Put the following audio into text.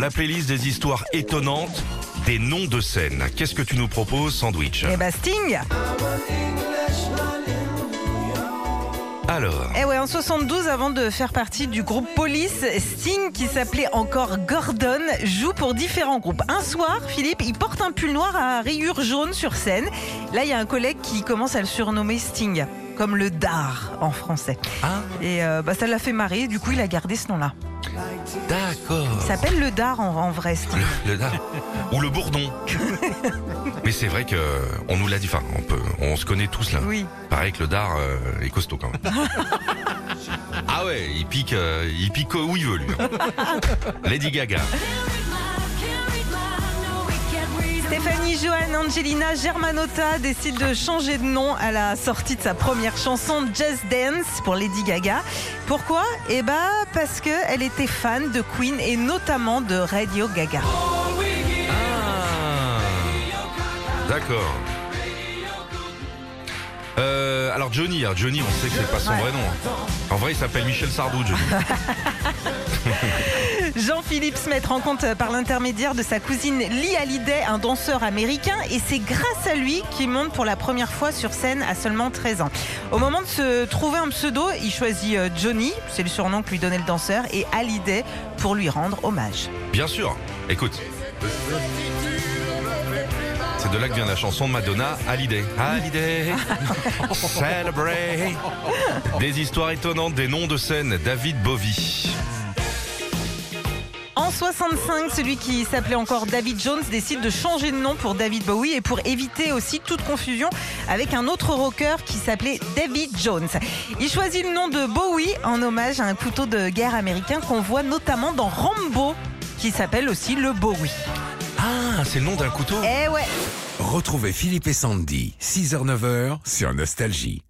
La playlist des histoires étonnantes des noms de scènes. Qu'est-ce que tu nous proposes, Sandwich Eh bah Sting Alors, Eh ouais, en 72, avant de faire partie du groupe Police, Sting, qui s'appelait encore Gordon, joue pour différents groupes. Un soir, Philippe, il porte un pull noir à rayures jaunes sur scène. Là, il y a un collègue qui commence à le surnommer Sting, comme le dard en français. ah, Et euh, bah, ça l'a fait marrer, du coup, il a gardé ce nom-là. D'accord. Il s'appelle le dard en, en vrai. Le, le dard. Ou le bourdon. Mais c'est vrai que on nous l'a dit. Enfin, on peut, on se connaît tous là. Oui. Pareil que le dard euh, est costaud quand même. ah ouais, il pique, euh, il pique où il veut lui. hein. Lady Gaga. Stéphanie Johan Angelina Germanotta décide de changer de nom à la sortie de sa première chanson Just Dance pour Lady Gaga. Pourquoi? Eh bah parce que elle était fan de Queen et notamment de Radio Gaga. Ah, d'accord. Euh, alors Johnny, hein, Johnny, on sait que c'est pas son vrai nom. En vrai, il s'appelle Michel Sardou, Johnny. Jean-Philippe Smet rencontre par l'intermédiaire de sa cousine Lee Hallyday un danseur américain et c'est grâce à lui qu'il monte pour la première fois sur scène à seulement 13 ans. Au moment de se trouver un pseudo, il choisit euh, Johnny, c'est le surnom que lui donnait le danseur, et Hallyday pour lui rendre hommage. Bien sûr. Écoute. C'est de là que vient la chanson de Madonna, Hallyday. Hallyday, celebrate. Des histoires étonnantes, des noms de scène. David Bowie. En 65, celui qui s'appelait encore David Jones décide de changer de nom pour David Bowie et pour éviter aussi toute confusion avec un autre rocker qui s'appelait David Jones. Il choisit le nom de Bowie en hommage à un couteau de guerre américain qu'on voit notamment dans Rambo qui s'appelle aussi le Bowie. Ah, c'est le nom d'un couteau Eh ouais Retrouvez Philippe et Sandy, 6h-9h sur Nostalgie.